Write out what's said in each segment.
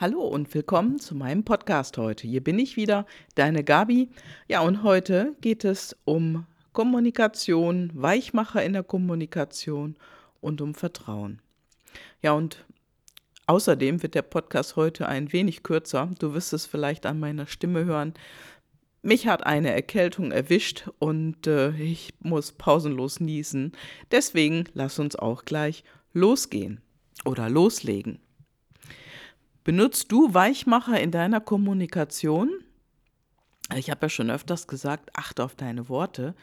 Hallo und willkommen zu meinem Podcast heute. Hier bin ich wieder, deine Gabi. Ja, und heute geht es um Kommunikation, Weichmacher in der Kommunikation und um Vertrauen. Ja, und außerdem wird der Podcast heute ein wenig kürzer. Du wirst es vielleicht an meiner Stimme hören. Mich hat eine Erkältung erwischt und äh, ich muss pausenlos niesen. Deswegen lass uns auch gleich losgehen oder loslegen. Benutzt du Weichmacher in deiner Kommunikation? Ich habe ja schon öfters gesagt, achte auf deine Worte,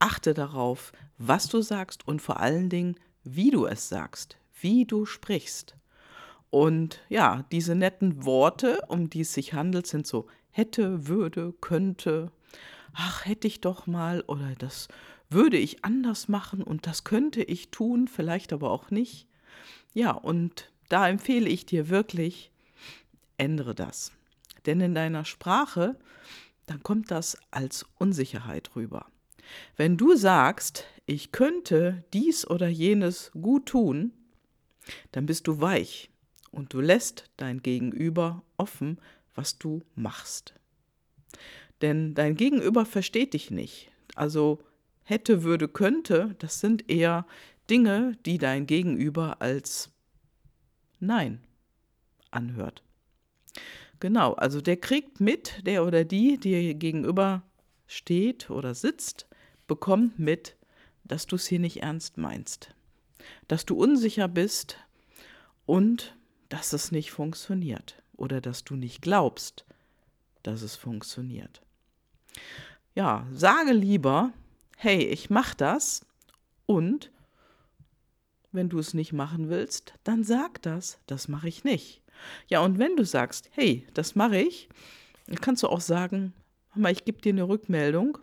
achte darauf, was du sagst und vor allen Dingen, wie du es sagst, wie du sprichst. Und ja, diese netten Worte, um die es sich handelt, sind so hätte, würde, könnte, ach, hätte ich doch mal oder das würde ich anders machen und das könnte ich tun, vielleicht aber auch nicht. Ja, und da empfehle ich dir wirklich, ändere das. Denn in deiner Sprache, dann kommt das als Unsicherheit rüber. Wenn du sagst, ich könnte dies oder jenes gut tun, dann bist du weich und du lässt dein Gegenüber offen, was du machst. Denn dein Gegenüber versteht dich nicht. Also hätte, würde, könnte, das sind eher Dinge, die dein Gegenüber als Nein anhört. Genau, also der kriegt mit, der oder die, die gegenüber steht oder sitzt, bekommt mit, dass du es hier nicht ernst meinst, dass du unsicher bist und dass es nicht funktioniert oder dass du nicht glaubst, dass es funktioniert. Ja, sage lieber, hey, ich mach das und wenn du es nicht machen willst, dann sag das, das mache ich nicht. Ja, und wenn du sagst, hey, das mache ich, dann kannst du auch sagen, mal, ich gebe dir eine Rückmeldung.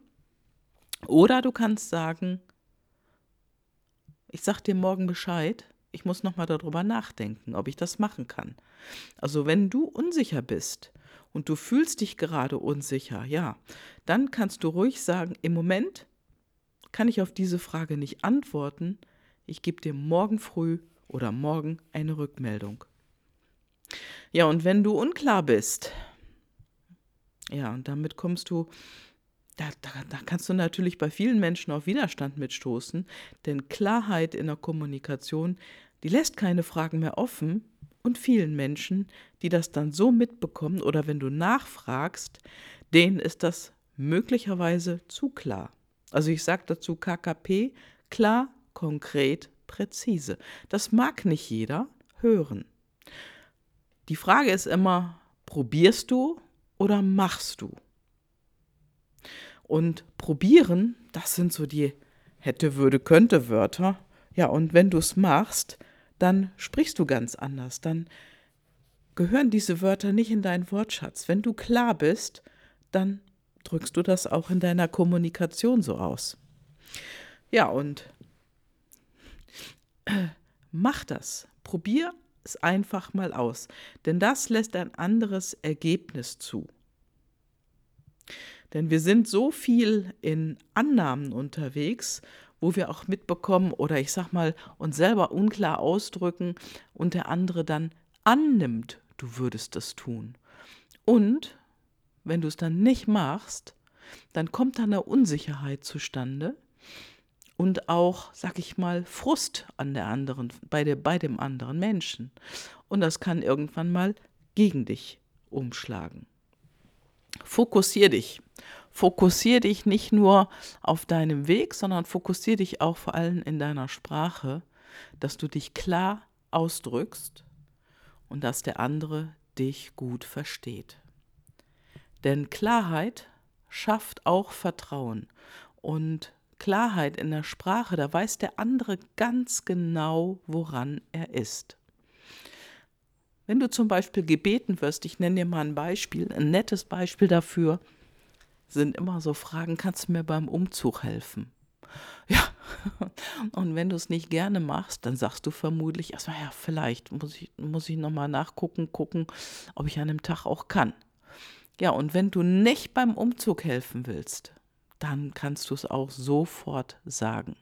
Oder du kannst sagen, ich sag dir morgen Bescheid, ich muss nochmal darüber nachdenken, ob ich das machen kann. Also wenn du unsicher bist und du fühlst dich gerade unsicher, ja, dann kannst du ruhig sagen, im Moment kann ich auf diese Frage nicht antworten, ich gebe dir morgen früh oder morgen eine Rückmeldung. Ja, und wenn du unklar bist, ja, und damit kommst du, da, da, da kannst du natürlich bei vielen Menschen auf Widerstand mitstoßen, denn Klarheit in der Kommunikation, die lässt keine Fragen mehr offen und vielen Menschen, die das dann so mitbekommen oder wenn du nachfragst, denen ist das möglicherweise zu klar. Also ich sage dazu KKP, klar, konkret, präzise. Das mag nicht jeder hören. Die Frage ist immer, probierst du oder machst du? Und probieren, das sind so die hätte, würde, könnte Wörter. Ja, und wenn du es machst, dann sprichst du ganz anders. Dann gehören diese Wörter nicht in deinen Wortschatz. Wenn du klar bist, dann drückst du das auch in deiner Kommunikation so aus. Ja, und mach das. Probier es einfach mal aus, denn das lässt ein anderes Ergebnis zu. Denn wir sind so viel in Annahmen unterwegs, wo wir auch mitbekommen oder ich sag mal uns selber unklar ausdrücken und der andere dann annimmt, du würdest es tun. Und wenn du es dann nicht machst, dann kommt da eine Unsicherheit zustande und auch, sag ich mal, Frust an der anderen, bei, der, bei dem anderen Menschen. Und das kann irgendwann mal gegen dich umschlagen. Fokussier dich. Fokussier dich nicht nur auf deinem Weg, sondern fokussier dich auch vor allem in deiner Sprache, dass du dich klar ausdrückst und dass der andere dich gut versteht. Denn Klarheit schafft auch Vertrauen und Klarheit in der Sprache, da weiß der andere ganz genau, woran er ist. Wenn du zum Beispiel gebeten wirst, ich nenne dir mal ein Beispiel, ein nettes Beispiel dafür, sind immer so Fragen, kannst du mir beim Umzug helfen? Ja, und wenn du es nicht gerne machst, dann sagst du vermutlich erstmal, ja, vielleicht muss ich, muss ich nochmal nachgucken, gucken, ob ich an dem Tag auch kann. Ja, und wenn du nicht beim Umzug helfen willst, dann kannst du es auch sofort sagen.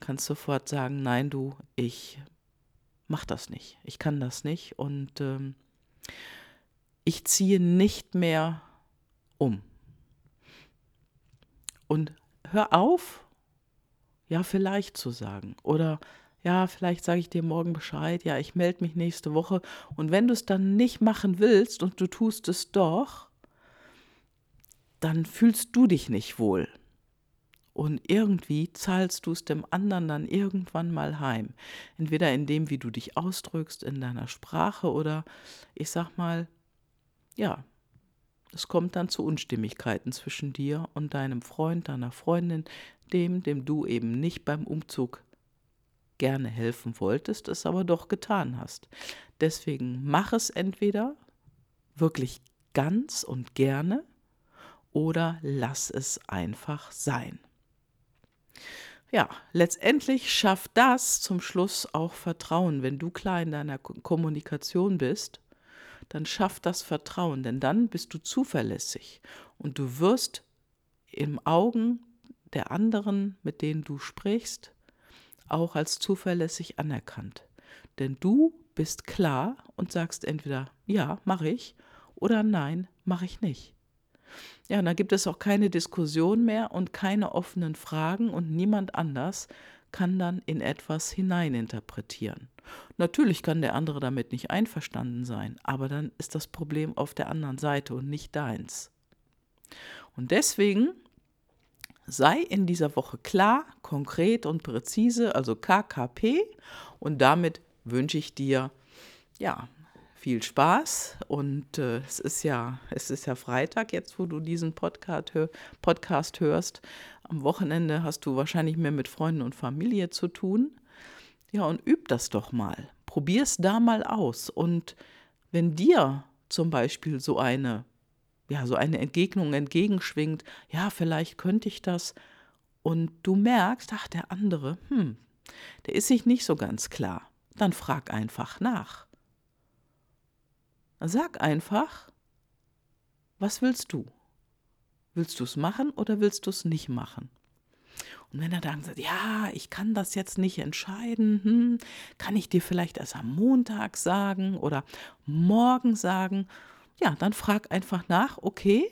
Kannst sofort sagen, nein, du, ich mach das nicht. Ich kann das nicht. Und ähm, ich ziehe nicht mehr um. Und hör auf, ja, vielleicht zu sagen. Oder ja, vielleicht sage ich dir morgen Bescheid, ja, ich melde mich nächste Woche. Und wenn du es dann nicht machen willst und du tust es doch, dann fühlst du dich nicht wohl. Und irgendwie zahlst du es dem anderen dann irgendwann mal heim. Entweder in dem, wie du dich ausdrückst, in deiner Sprache oder ich sag mal, ja, es kommt dann zu Unstimmigkeiten zwischen dir und deinem Freund, deiner Freundin, dem, dem du eben nicht beim Umzug gerne helfen wolltest, es aber doch getan hast. Deswegen mach es entweder wirklich ganz und gerne oder lass es einfach sein. Ja, letztendlich schafft das zum Schluss auch Vertrauen. Wenn du klar in deiner Kommunikation bist, dann schafft das Vertrauen, denn dann bist du zuverlässig und du wirst im Augen der anderen, mit denen du sprichst, auch als zuverlässig anerkannt. Denn du bist klar und sagst entweder ja, mache ich oder nein, mache ich nicht. Ja, und da gibt es auch keine Diskussion mehr und keine offenen Fragen und niemand anders kann dann in etwas hineininterpretieren. Natürlich kann der andere damit nicht einverstanden sein, aber dann ist das Problem auf der anderen Seite und nicht deins. Und deswegen sei in dieser Woche klar, konkret und präzise, also KKP. Und damit wünsche ich dir ja viel Spaß. Und äh, es ist ja, es ist ja Freitag jetzt, wo du diesen Podcast, hör, Podcast hörst. Am Wochenende hast du wahrscheinlich mehr mit Freunden und Familie zu tun. Ja, und üb das doch mal. Probier es da mal aus. Und wenn dir zum Beispiel so eine ja, so eine Entgegnung entgegenschwingt, ja, vielleicht könnte ich das, und du merkst, ach, der andere, hm, der ist sich nicht so ganz klar, dann frag einfach nach. Sag einfach, was willst du? Willst du es machen oder willst du es nicht machen? Und wenn er dann sagt, ja, ich kann das jetzt nicht entscheiden, hm, kann ich dir vielleicht erst am Montag sagen oder morgen sagen? ja, dann frag einfach nach, okay,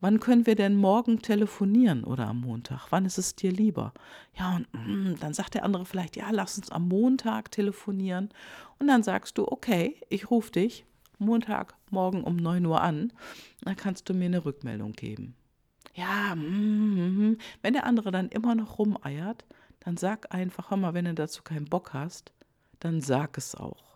wann können wir denn morgen telefonieren oder am Montag? Wann ist es dir lieber? Ja, und mm, dann sagt der andere vielleicht, ja, lass uns am Montag telefonieren. Und dann sagst du, okay, ich rufe dich Montag morgen um 9 Uhr an. Dann kannst du mir eine Rückmeldung geben. Ja, mm, mm, wenn der andere dann immer noch rumeiert, dann sag einfach, mal, wenn du dazu keinen Bock hast, dann sag es auch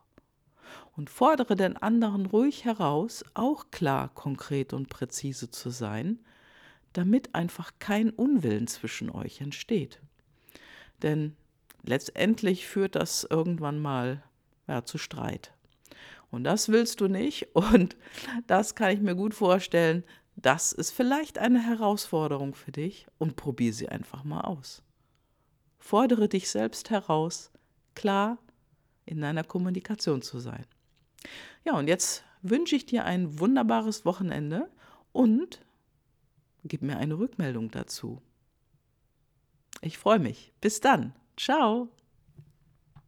und fordere den anderen ruhig heraus, auch klar, konkret und präzise zu sein, damit einfach kein Unwillen zwischen euch entsteht. Denn letztendlich führt das irgendwann mal ja, zu Streit. Und das willst du nicht und das kann ich mir gut vorstellen. Das ist vielleicht eine Herausforderung für dich und probier sie einfach mal aus. Fordere dich selbst heraus, klar in deiner Kommunikation zu sein. Ja, und jetzt wünsche ich dir ein wunderbares Wochenende und gib mir eine Rückmeldung dazu. Ich freue mich. Bis dann. Ciao.